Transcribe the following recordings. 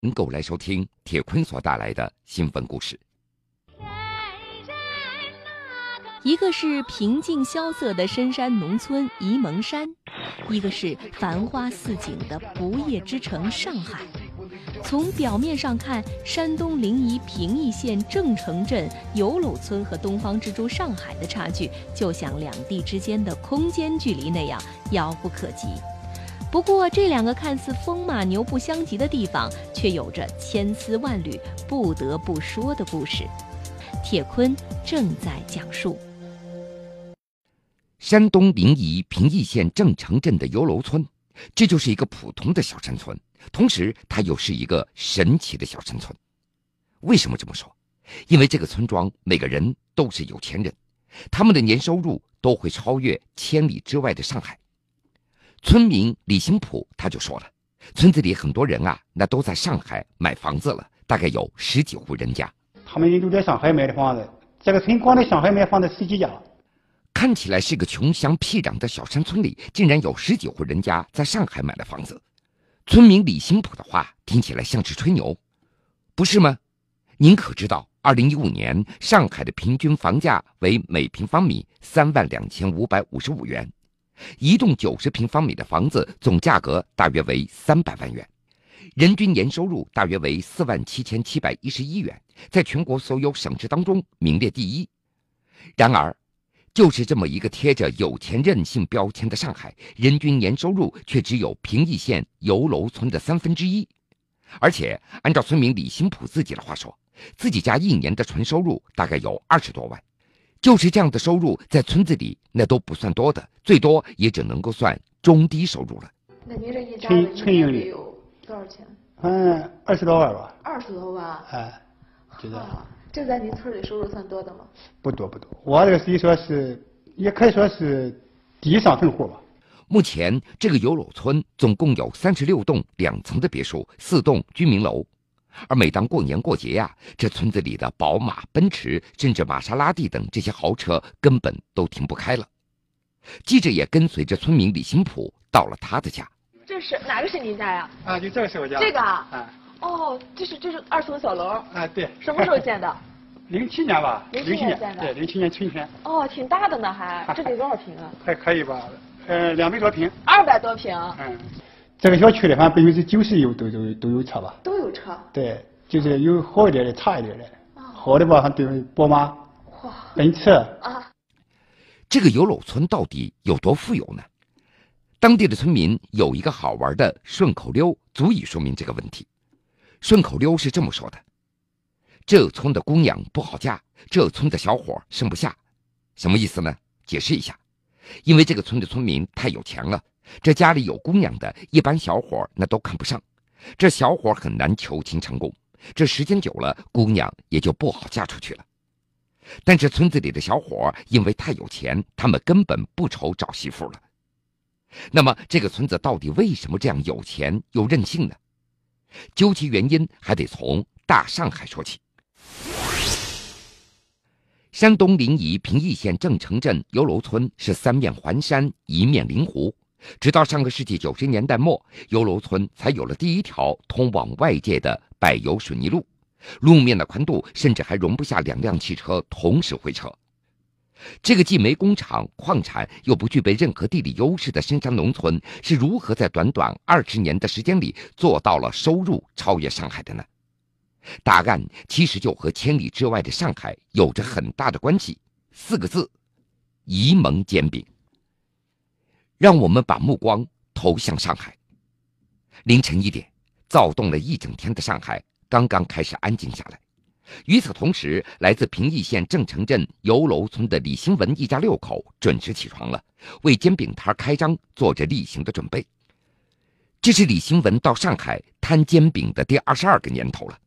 能够来收听铁坤所带来的新闻故事。一个是平静萧瑟的深山农村沂蒙山，一个是繁花似锦的不夜之城上海。从表面上看，山东临沂平邑县郑城镇有楼村和东方之珠上海的差距，就像两地之间的空间距离那样遥不可及。不过，这两个看似风马牛不相及的地方，却有着千丝万缕不得不说的故事。铁坤正在讲述。山东临沂平邑县郑城镇的油楼村，这就是一个普通的小山村，同时它又是一个神奇的小山村。为什么这么说？因为这个村庄每个人都是有钱人，他们的年收入都会超越千里之外的上海。村民李新普他就说了，村子里很多人啊，那都在上海买房子了，大概有十几户人家。他们都在上海买的房子，这个村光在上海买房子十几家。看起来是个穷乡僻壤的小山村里，竟然有十几户人家在上海买了房子。村民李新普的话听起来像是吹牛，不是吗？您可知道，二零一五年上海的平均房价为每平方米三万两千五百五十五元，一栋九十平方米的房子总价格大约为三百万元，人均年收入大约为四万七千七百一十一元，在全国所有省市当中名列第一。然而，就是这么一个贴着有钱任性标签的上海，人均年收入却只有平邑县油楼村的三分之一，而且按照村民李新普自己的话说，自己家一年的纯收入大概有二十多万，就是这样的收入在村子里那都不算多的，最多也只能够算中低收入了。那您这一家人一年得有多少钱？嗯，二十多万吧。二十多万？哎，就这。这在您村里收入算多的吗？不多不多，我这个可以说是，也可以说是低上层户吧。目前这个有楼村总共有三十六栋两层的别墅，四栋居民楼。而每当过年过节呀，这村子里的宝马、奔驰，甚至玛莎拉蒂等这些豪车根本都停不开了。记者也跟随着村民李新普到了他的家。这是哪个是您家呀？啊，就这个是我家。这个啊。哦，这是这是二层小楼。哎，对。什么时候建的？零七年吧。零七年建的。对，零七年春天。哦，挺大的呢，还。这得多少平啊？还可以吧，呃，两百多平。二百多平。嗯，这个小区里反正百分之九十有都都都有车吧。都有车。对，就是有好一点的，差一点的。好的吧，还都有宝马、奔驰。啊。这个有楼村到底有多富有呢？当地的村民有一个好玩的顺口溜，足以说明这个问题。顺口溜是这么说的：“这村的姑娘不好嫁，这村的小伙生不下。”什么意思呢？解释一下，因为这个村的村民太有钱了，这家里有姑娘的，一般小伙那都看不上，这小伙很难求亲成功，这时间久了，姑娘也就不好嫁出去了。但是村子里的小伙因为太有钱，他们根本不愁找媳妇了。那么，这个村子到底为什么这样有钱又任性呢？究其原因，还得从大上海说起。山东临沂平邑县郑城镇油楼村是三面环山，一面临湖。直到上个世纪九十年代末，油楼村才有了第一条通往外界的柏油水泥路，路面的宽度甚至还容不下两辆汽车同时会车。这个既没工厂、矿产，又不具备任何地理优势的深山农村，是如何在短短二十年的时间里做到了收入超越上海的呢？答案其实就和千里之外的上海有着很大的关系。四个字：沂蒙煎饼。让我们把目光投向上海。凌晨一点，躁动了一整天的上海刚刚开始安静下来。与此同时，来自平邑县郑城镇油楼村的李兴文一家六口准时起床了，为煎饼摊开张做着例行的准备。这是李兴文到上海摊煎饼的第二十二个年头了。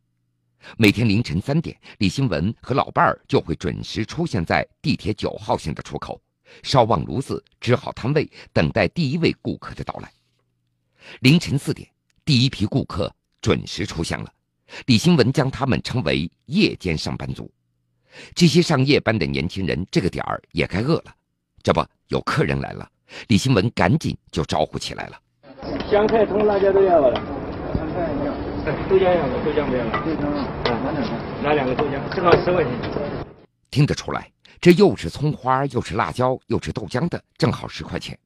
每天凌晨三点，李兴文和老伴儿就会准时出现在地铁九号线的出口，烧旺炉子，支好摊位，等待第一位顾客的到来。凌晨四点，第一批顾客准时出现了。李新文将他们称为夜间上班族，这些上夜班的年轻人这个点儿也该饿了。这不，有客人来了，李新文赶紧就招呼起来了。香菜、葱、辣椒都要了。香菜要。豆浆要豆浆不要了。豆浆啊，拿两个豆浆，正好十块钱。听得出来，这又是葱花，又是辣椒，又是豆浆的，正好十块钱。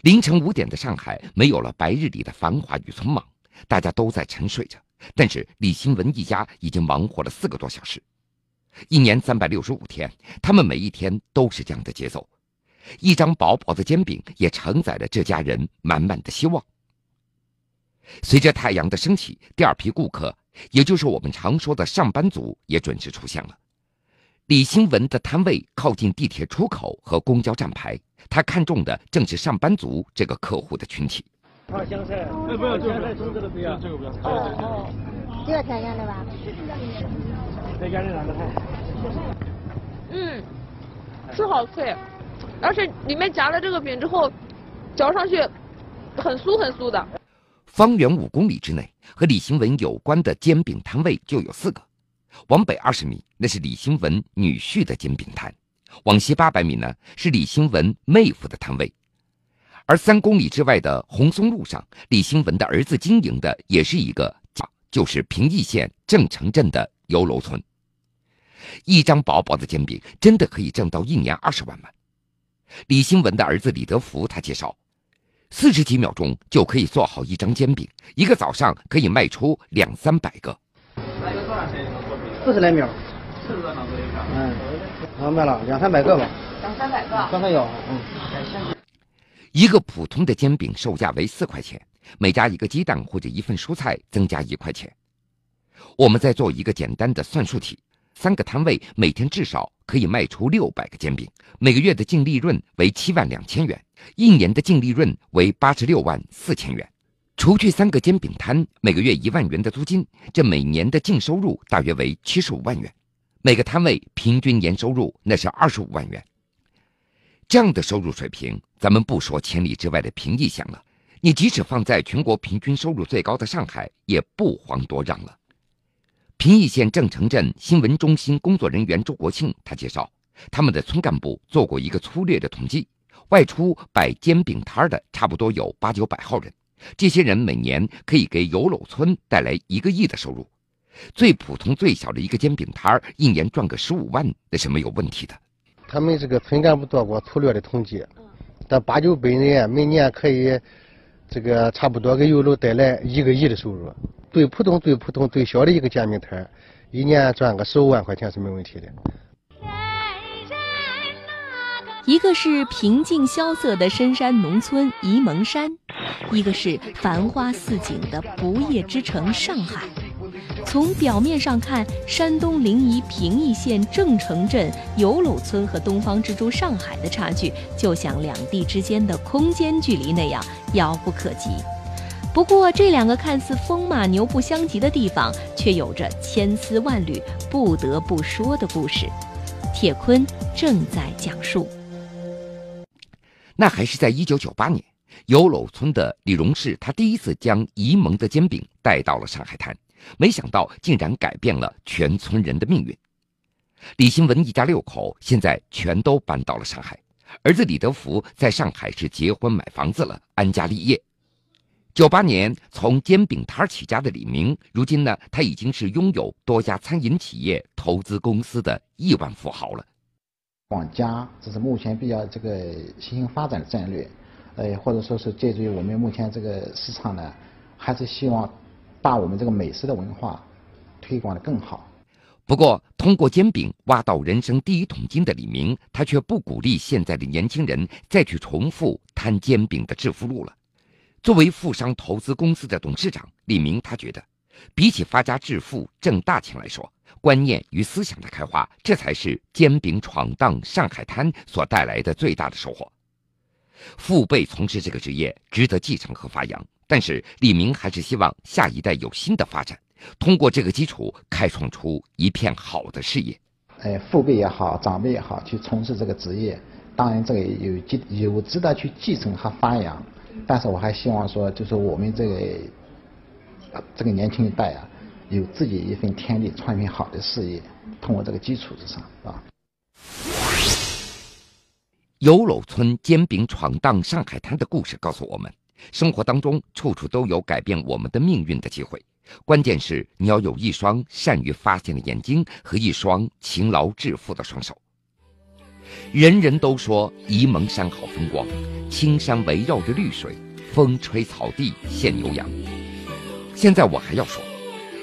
凌晨五点的上海没有了白日里的繁华与匆忙，大家都在沉睡着。但是李新文一家已经忙活了四个多小时，一年三百六十五天，他们每一天都是这样的节奏。一张薄薄的煎饼也承载着这家人满满的希望。随着太阳的升起，第二批顾客，也就是我们常说的上班族，也准时出现了。李兴文的摊位靠近地铁出口和公交站牌，他看中的正是上班族这个客户的群体。泡香菜，哎，不要香菜，中这个不要，这个不要。哦哦，这个甜香的吧？在家里哪个菜？嗯，是好脆，而且里面夹了这个饼之后，嚼上去很酥很酥的。方圆五公里之内和李兴文有关的煎饼摊位就有四个，往北二十米那是李兴文女婿的煎饼摊，往西八百米呢是李兴文妹夫的摊位。而三公里之外的红松路上，李兴文的儿子经营的也是一个，就是平邑县郑城镇的油楼村。一张薄薄的煎饼，真的可以挣到一年二十万吗？李兴文的儿子李德福他介绍，四十几秒钟就可以做好一张煎饼，一个早上可以卖出两三百个。四十来秒，四十多秒左右。嗯，卖了两三百个吧。两三百个。刚才有，嗯。一个普通的煎饼售价为四块钱，每加一个鸡蛋或者一份蔬菜增加一块钱。我们再做一个简单的算术题：三个摊位每天至少可以卖出六百个煎饼，每个月的净利润为七万两千元，一年的净利润为八十六万四千元。除去三个煎饼摊每个月一万元的租金，这每年的净收入大约为七十五万元。每个摊位平均年收入那是二十五万元。这样的收入水平，咱们不说千里之外的平邑县了，你即使放在全国平均收入最高的上海，也不遑多让了。平邑县郑城镇新闻中心工作人员周国庆他介绍，他们的村干部做过一个粗略的统计，外出摆煎饼摊的差不多有八九百号人，这些人每年可以给油篓村带来一个亿的收入。最普通最小的一个煎饼摊儿一年赚个十五万，那是没有问题的。他们这个村干部做过粗略的统计，但八九百人每年可以这个差不多给油楼带来一个亿的收入。最普通、最普通、最小的一个煎饼摊一年赚个十五万块钱是没问题的。一个是平静萧瑟的深山农村沂蒙山，一个是繁花似锦的不夜之城上海。从表面上看，山东临沂平邑县郑城镇油篓村和东方之珠上海的差距，就像两地之间的空间距离那样遥不可及。不过，这两个看似风马牛不相及的地方，却有着千丝万缕不得不说的故事。铁坤正在讲述。那还是在一九九八年，油篓村的李荣氏，他第一次将沂蒙的煎饼带到了上海滩。没想到竟然改变了全村人的命运。李新文一家六口现在全都搬到了上海，儿子李德福在上海是结婚买房子了，安家立业。九八年从煎饼摊起家的李明，如今呢，他已经是拥有多家餐饮企业、投资公司的亿万富豪了。往家，这是目前比较这个新兴发展的战略，呃，或者说是借助于我们目前这个市场呢，还是希望。把我们这个美食的文化推广的更好。不过，通过煎饼挖到人生第一桶金的李明，他却不鼓励现在的年轻人再去重复摊煎饼的致富路了。作为富商投资公司的董事长，李明他觉得，比起发家致富挣大钱来说，观念与思想的开花，这才是煎饼闯荡上海滩所带来的最大的收获。父辈从事这个职业，值得继承和发扬。但是李明还是希望下一代有新的发展，通过这个基础开创出一片好的事业。哎，父辈也好，长辈也好，去从事这个职业，当然这个有继有值得去继承和发扬。但是我还希望说，就是我们这个这个年轻一代啊，有自己一份天地，创一片好的事业，通过这个基础之上，啊？油篓村煎饼闯荡上海滩的故事告诉我们。生活当中处处都有改变我们的命运的机会，关键是你要有一双善于发现的眼睛和一双勤劳致富的双手。人人都说沂蒙山好风光，青山围绕着绿水，风吹草地见牛羊。现在我还要说，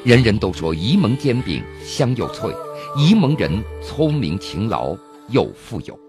人人都说沂蒙煎饼香又脆，沂蒙人聪明勤劳又富有。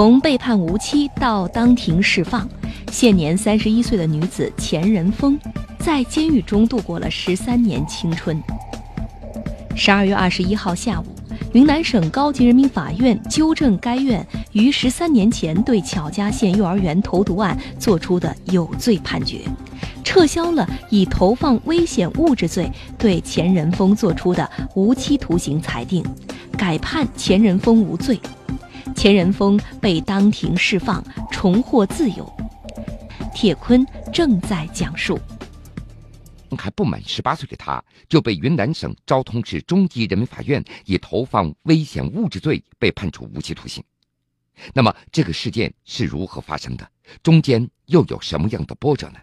从被判无期到当庭释放，现年三十一岁的女子钱仁峰，在监狱中度过了十三年青春。十二月二十一号下午，云南省高级人民法院纠正该院于十三年前对巧家县幼儿园投毒案作出的有罪判决，撤销了以投放危险物质罪对钱仁峰作出的无期徒刑裁定，改判钱仁峰无罪。钱仁峰被当庭释放，重获自由。铁坤正在讲述：还不满十八岁的他，就被云南省昭通市中级人民法院以投放危险物质罪被判处无期徒刑。那么，这个事件是如何发生的？中间又有什么样的波折呢？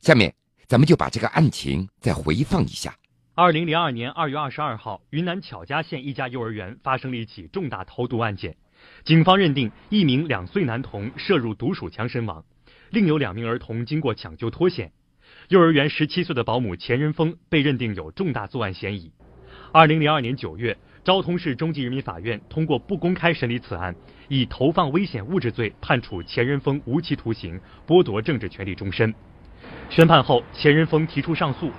下面，咱们就把这个案情再回放一下。二零零二年二月二十二号，云南巧家县一家幼儿园发生了一起重大投毒案件。警方认定一名两岁男童涉入毒鼠强身亡，另有两名儿童经过抢救脱险。幼儿园十七岁的保姆钱仁峰被认定有重大作案嫌疑。二零零二年九月，昭通市中级人民法院通过不公开审理此案，以投放危险物质罪判处钱仁峰无期徒刑，剥夺政治权利终身。宣判后，钱仁峰提出上诉。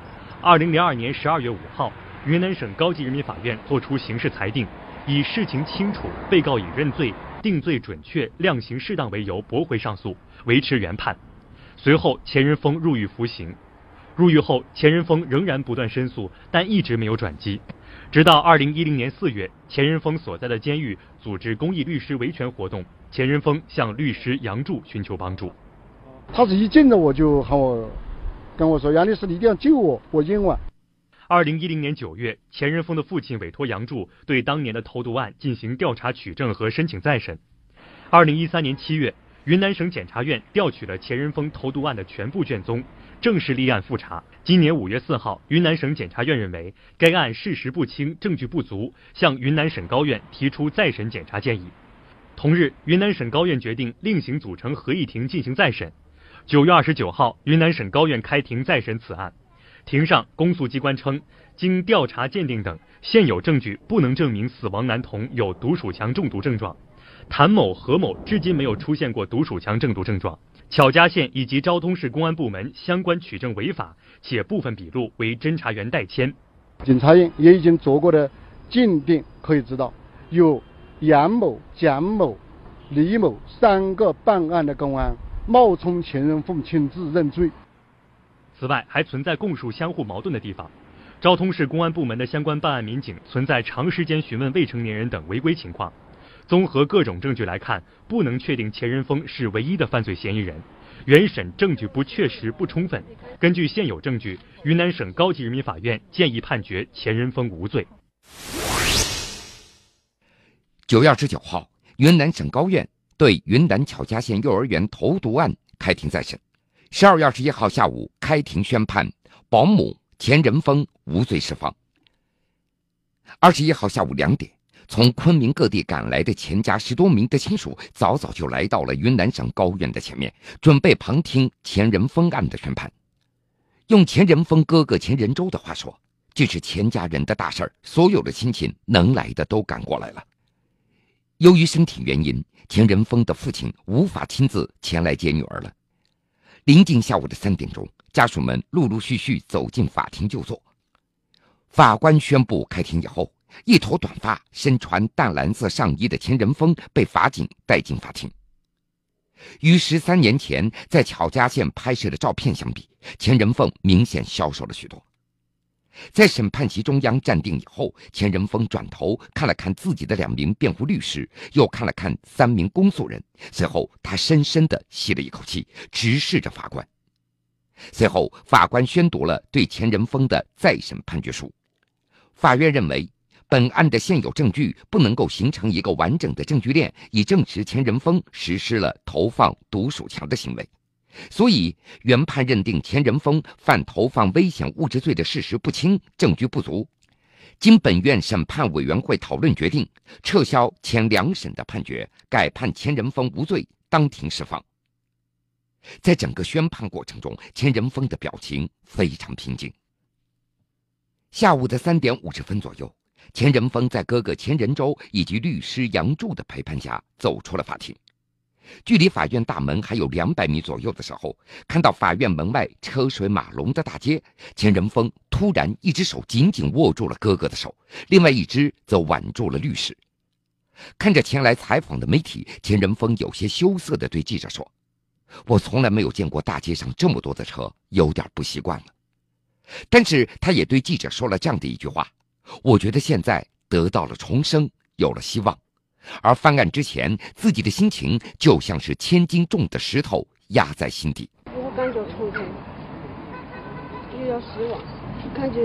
二零零二年十二月五号，云南省高级人民法院作出刑事裁定。以事情清楚、被告已认罪、定罪准确、量刑适当为由驳回上诉，维持原判。随后，钱仁峰入狱服刑。入狱后，钱仁峰仍然不断申诉，但一直没有转机。直到二零一零年四月，钱仁峰所在的监狱组织公益律师维权活动，钱仁峰向律师杨柱寻求帮助。他是一见到我就喊我，跟我说：“杨律师，你一定要救我，我冤枉。”二零一零年九月，钱仁峰的父亲委托杨柱对当年的投毒案进行调查取证和申请再审。二零一三年七月，云南省检察院调取了钱仁峰投毒案的全部卷宗，正式立案复查。今年五月四号，云南省检察院认为该案事实不清、证据不足，向云南省高院提出再审检察建议。同日，云南省高院决定另行组成合议庭进行再审。九月二十九号，云南省高院开庭再审此案。庭上，公诉机关称，经调查鉴定等现有证据，不能证明死亡男童有毒鼠强中毒症状。谭某、何某至今没有出现过毒鼠强中毒症状。巧家县以及昭通市公安部门相关取证违法，且部分笔录为侦查员代签。检察院也已经做过的鉴定，可以知道有杨某、蒋某、李某三个办案的公安冒充钱仁凤亲自认罪。此外，还存在供述相互矛盾的地方。昭通市公安部门的相关办案民警存在长时间询问未成年人等违规情况。综合各种证据来看，不能确定钱仁峰是唯一的犯罪嫌疑人。原审证据不确实不充分。根据现有证据，云南省高级人民法院建议判决钱仁峰无罪。九月二十九号，云南省高院对云南巧家县幼儿园投毒案开庭再审。十二月二十一号下午开庭宣判，保姆钱仁峰无罪释放。二十一号下午两点，从昆明各地赶来的钱家十多名的亲属早早就来到了云南省高院的前面，准备旁听钱仁峰案的宣判。用钱仁峰哥哥钱仁洲的话说，这是钱家人的大事儿，所有的亲戚能来的都赶过来了。由于身体原因，钱仁峰的父亲无法亲自前来接女儿了。临近下午的三点钟，家属们陆陆续续走进法庭就坐。法官宣布开庭以后，一头短发、身穿淡蓝色上衣的钱仁峰被法警带进法庭。与十三年前在巧家县拍摄的照片相比，钱仁凤明显消瘦了许多。在审判席中央站定以后，钱仁峰转头看了看自己的两名辩护律师，又看了看三名公诉人，随后他深深地吸了一口气，直视着法官。随后，法官宣读了对钱仁峰的再审判决书。法院认为，本案的现有证据不能够形成一个完整的证据链，以证实钱仁峰实施了投放毒鼠强的行为。所以，原判认定钱仁峰犯投放危险物质罪的事实不清，证据不足。经本院审判委员会讨论决定，撤销前两审的判决，改判钱仁峰无罪，当庭释放。在整个宣判过程中，钱仁峰的表情非常平静。下午的三点五十分左右，钱仁峰在哥哥钱仁洲以及律师杨柱的陪伴下走出了法庭。距离法院大门还有两百米左右的时候，看到法院门外车水马龙的大街，钱仁峰突然一只手紧紧握住了哥哥的手，另外一只则挽住了律师。看着前来采访的媒体，钱仁峰有些羞涩地对记者说：“我从来没有见过大街上这么多的车，有点不习惯了。”但是他也对记者说了这样的一句话：“我觉得现在得到了重生，有了希望。”而翻案之前，自己的心情就像是千斤重的石头压在心底。我感觉重生，又要希望，感觉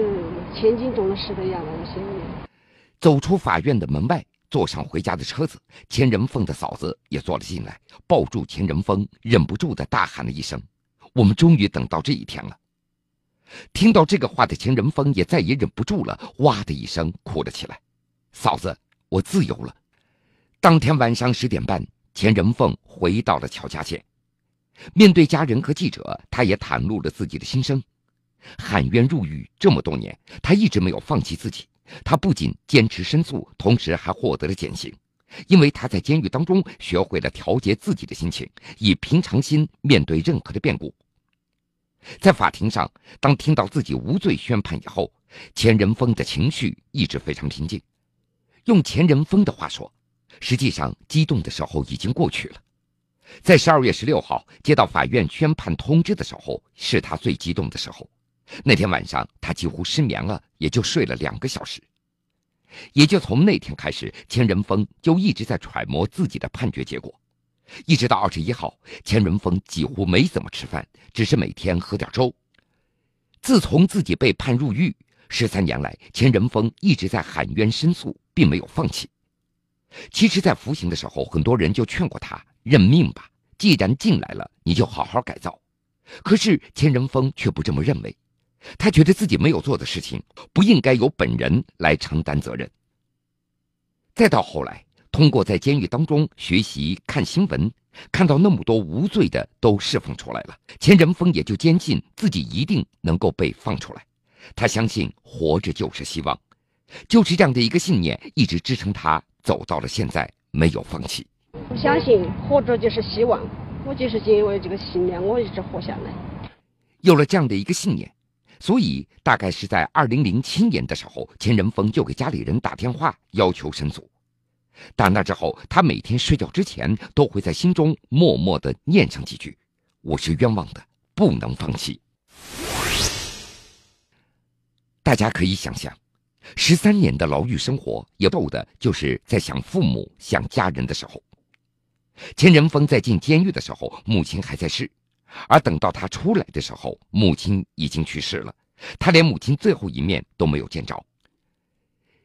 千斤重的石头压在我心里。走出法院的门外，坐上回家的车子，钱仁凤的嫂子也坐了进来，抱住钱仁凤，忍不住的大喊了一声：“我们终于等到这一天了！”听到这个话的钱仁峰也再也忍不住了，哇的一声哭了起来：“嫂子，我自由了！”当天晚上十点半，钱仁凤回到了乔家县。面对家人和记者，他也袒露了自己的心声。喊冤入狱这么多年，他一直没有放弃自己。他不仅坚持申诉，同时还获得了减刑，因为他在监狱当中学会了调节自己的心情，以平常心面对任何的变故。在法庭上，当听到自己无罪宣判以后，钱仁峰的情绪一直非常平静。用钱仁峰的话说。实际上，激动的时候已经过去了。在十二月十六号接到法院宣判通知的时候，是他最激动的时候。那天晚上，他几乎失眠了，也就睡了两个小时。也就从那天开始，钱仁峰就一直在揣摩自己的判决结果。一直到二十一号，钱仁峰几乎没怎么吃饭，只是每天喝点粥。自从自己被判入狱，十三年来，钱仁峰一直在喊冤申诉，并没有放弃。其实，在服刑的时候，很多人就劝过他认命吧。既然进来了，你就好好改造。可是钱仁峰却不这么认为，他觉得自己没有做的事情不应该由本人来承担责任。再到后来，通过在监狱当中学习看新闻，看到那么多无罪的都释放出来了，钱仁峰也就坚信自己一定能够被放出来。他相信活着就是希望，就是这样的一个信念一直支撑他。走到了现在，没有放弃。我相信活着就是希望，我就是因为这个信念，我一直活下来。有了这样的一个信念，所以大概是在二零零七年的时候，钱仁峰就给家里人打电话要求申诉。打那之后，他每天睡觉之前都会在心中默默的念上几句：“我是冤枉的，不能放弃。”大家可以想象。十三年的牢狱生活，也逗的就是在想父母、想家人的时候。钱仁峰在进监狱的时候，母亲还在世；而等到他出来的时候，母亲已经去世了，他连母亲最后一面都没有见着。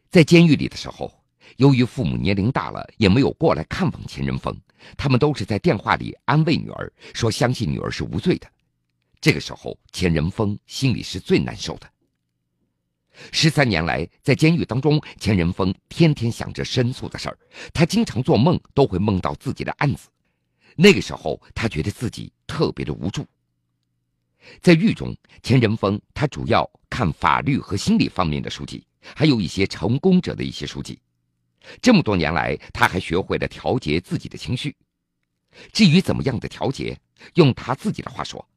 在监狱里的时候，由于父母年龄大了，也没有过来看望钱仁峰，他们都是在电话里安慰女儿，说相信女儿是无罪的。这个时候，钱仁峰心里是最难受的。十三年来，在监狱当中，钱仁峰天天想着申诉的事儿，他经常做梦都会梦到自己的案子。那个时候，他觉得自己特别的无助。在狱中，钱仁峰他主要看法律和心理方面的书籍，还有一些成功者的一些书籍。这么多年来，他还学会了调节自己的情绪。至于怎么样的调节，用他自己的话说：“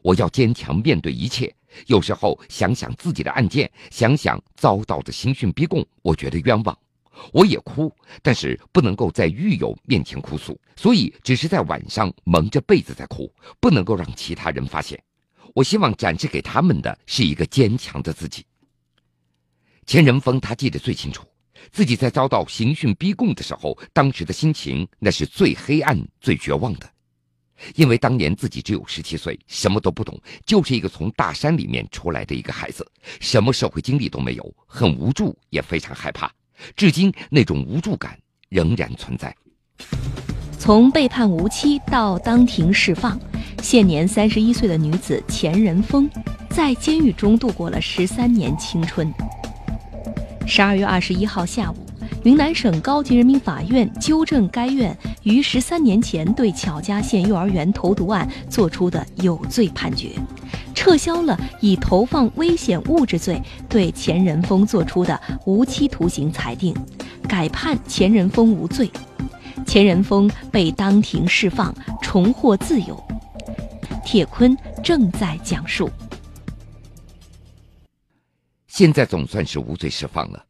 我要坚强面对一切。有时候想想自己的案件，想想遭到的刑讯逼供，我觉得冤枉，我也哭，但是不能够在狱友面前哭诉，所以只是在晚上蒙着被子在哭，不能够让其他人发现。我希望展示给他们的是一个坚强的自己。”钱仁峰他记得最清楚。自己在遭到刑讯逼供的时候，当时的心情那是最黑暗、最绝望的，因为当年自己只有十七岁，什么都不懂，就是一个从大山里面出来的一个孩子，什么社会经历都没有，很无助，也非常害怕。至今那种无助感仍然存在。从被判无期到当庭释放，现年三十一岁的女子钱仁峰，在监狱中度过了十三年青春。十二月二十一号下午，云南省高级人民法院纠正该院于十三年前对巧家县幼儿园投毒案作出的有罪判决，撤销了以投放危险物质罪对钱仁峰作出的无期徒刑裁定，改判钱仁峰无罪，钱仁峰被当庭释放，重获自由。铁坤正在讲述。现在总算是无罪释放了，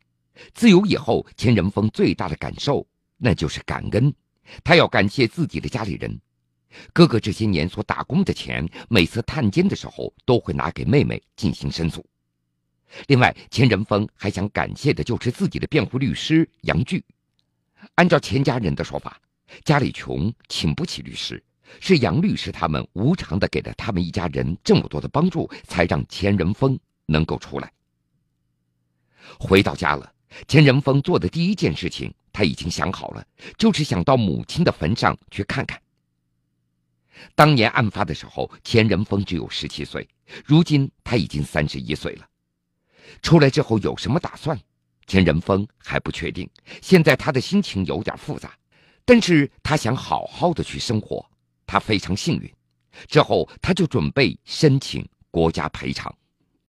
自由以后，钱仁峰最大的感受那就是感恩。他要感谢自己的家里人，哥哥这些年所打工的钱，每次探监的时候都会拿给妹妹进行申诉。另外，钱仁峰还想感谢的就是自己的辩护律师杨巨。按照钱家人的说法，家里穷，请不起律师，是杨律师他们无偿的给了他们一家人这么多的帮助，才让钱仁峰能够出来。回到家了，钱仁峰做的第一件事情，他已经想好了，就是想到母亲的坟上去看看。当年案发的时候，钱仁峰只有十七岁，如今他已经三十一岁了。出来之后有什么打算？钱仁峰还不确定。现在他的心情有点复杂，但是他想好好的去生活。他非常幸运，之后他就准备申请国家赔偿。